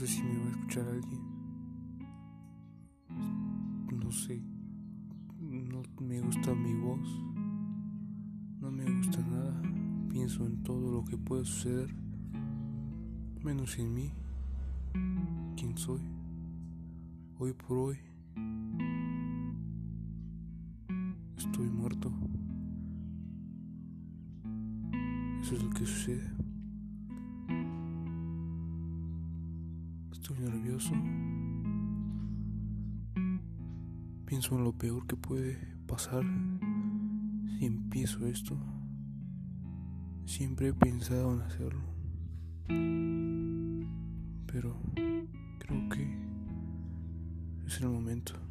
sé si me va a escuchar alguien. No sé. No me gusta mi voz. No me gusta nada. Pienso en todo lo que puede suceder. Menos en mí. ¿Quién soy? Hoy por hoy. Estoy muerto. Eso es lo que sucede. Estoy nervioso. Pienso en lo peor que puede pasar si empiezo esto. Siempre he pensado en hacerlo. Pero creo que es el momento.